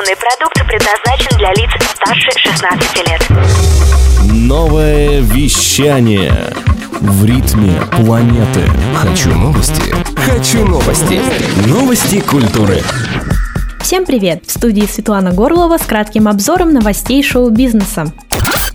Информационный продукт предназначен для лиц старше 16 лет. Новое вещание в ритме планеты. Хочу новости. Хочу новости. Новости культуры. Всем привет! В студии Светлана Горлова с кратким обзором новостей шоу-бизнеса.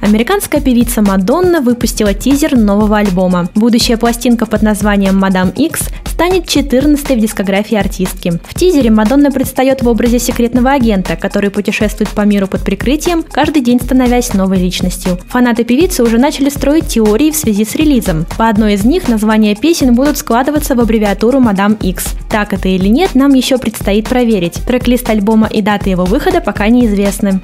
Американская певица Мадонна выпустила тизер нового альбома. Будущая пластинка под названием «Мадам Икс» станет 14-й в дискографии артистки. В тизере Мадонна предстает в образе секретного агента, который путешествует по миру под прикрытием, каждый день становясь новой личностью. Фанаты певицы уже начали строить теории в связи с релизом. По одной из них названия песен будут складываться в аббревиатуру «Мадам Икс». Так это или нет, нам еще предстоит проверить. Трек-лист альбома и дата его выхода пока неизвестны.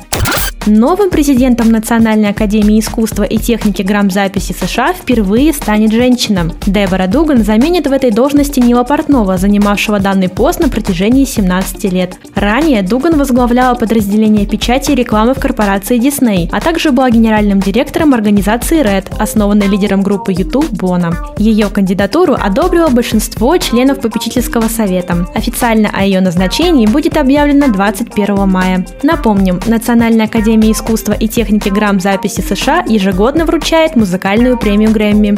Новым президентом Национальной академии искусства и техники грамзаписи США впервые станет женщина. Дебора Дуган заменит в этой должности Нила Портнова, занимавшего данный пост на протяжении 17 лет. Ранее Дуган возглавляла подразделение печати и рекламы в корпорации Disney, а также была генеральным директором организации Red, основанной лидером группы YouTube Бона. Ее кандидатуру одобрило большинство членов попечительского совета. Официально о ее назначении будет объявлено 21 мая. Напомним, Национальная академия Академия искусства и техники грамзаписи США ежегодно вручает музыкальную премию Грэмми.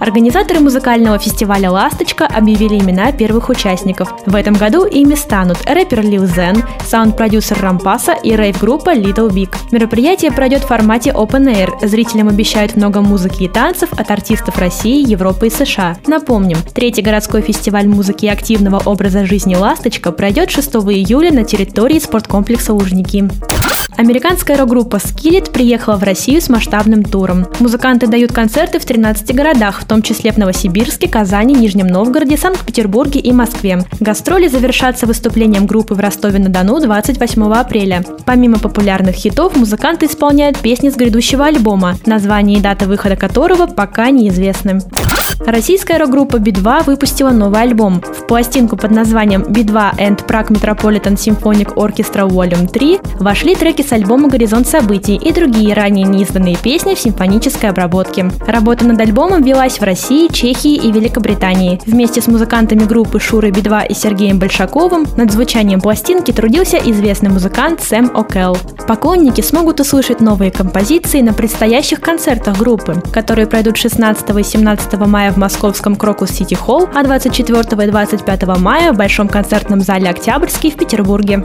Организаторы музыкального фестиваля «Ласточка» объявили имена первых участников. В этом году ими станут рэпер Лил Зен, саунд-продюсер Рампаса и рейв-группа Little Big. Мероприятие пройдет в формате Open Air. Зрителям обещают много музыки и танцев от артистов России, Европы и США. Напомним, третий городской фестиваль музыки и активного образа жизни «Ласточка» пройдет 6 июля на территории спорткомплекса «Лужники». Американская рок-группа Skillet приехала в Россию с масштабным туром. Музыканты дают концерты в 13 городах, в том числе в Новосибирске, Казани, Нижнем Новгороде, Санкт-Петербурге и Москве. Гастроли завершатся выступлением группы в Ростове-на-Дону 28 апреля. Помимо популярных хитов, музыканты исполняют песни с грядущего альбома, название и дата выхода которого пока неизвестны. Российская рок-группа B2 выпустила новый альбом. В пластинку под названием B2 and Prague Metropolitan Symphonic Orchestra Volume 3 вошли треки с альбома «Горизонт событий» и другие ранее неизданные песни в симфонической обработке. Работа над альбомом велась в России, Чехии и Великобритании. Вместе с музыкантами группы Шурой Би-2 и Сергеем Большаковым над звучанием пластинки трудился известный музыкант Сэм О'Келл. Поклонники смогут услышать новые композиции на предстоящих концертах группы, которые пройдут 16 и 17 мая в московском Крокус Сити Холл, а 24 и 25 мая в Большом концертном зале Октябрьский в Петербурге.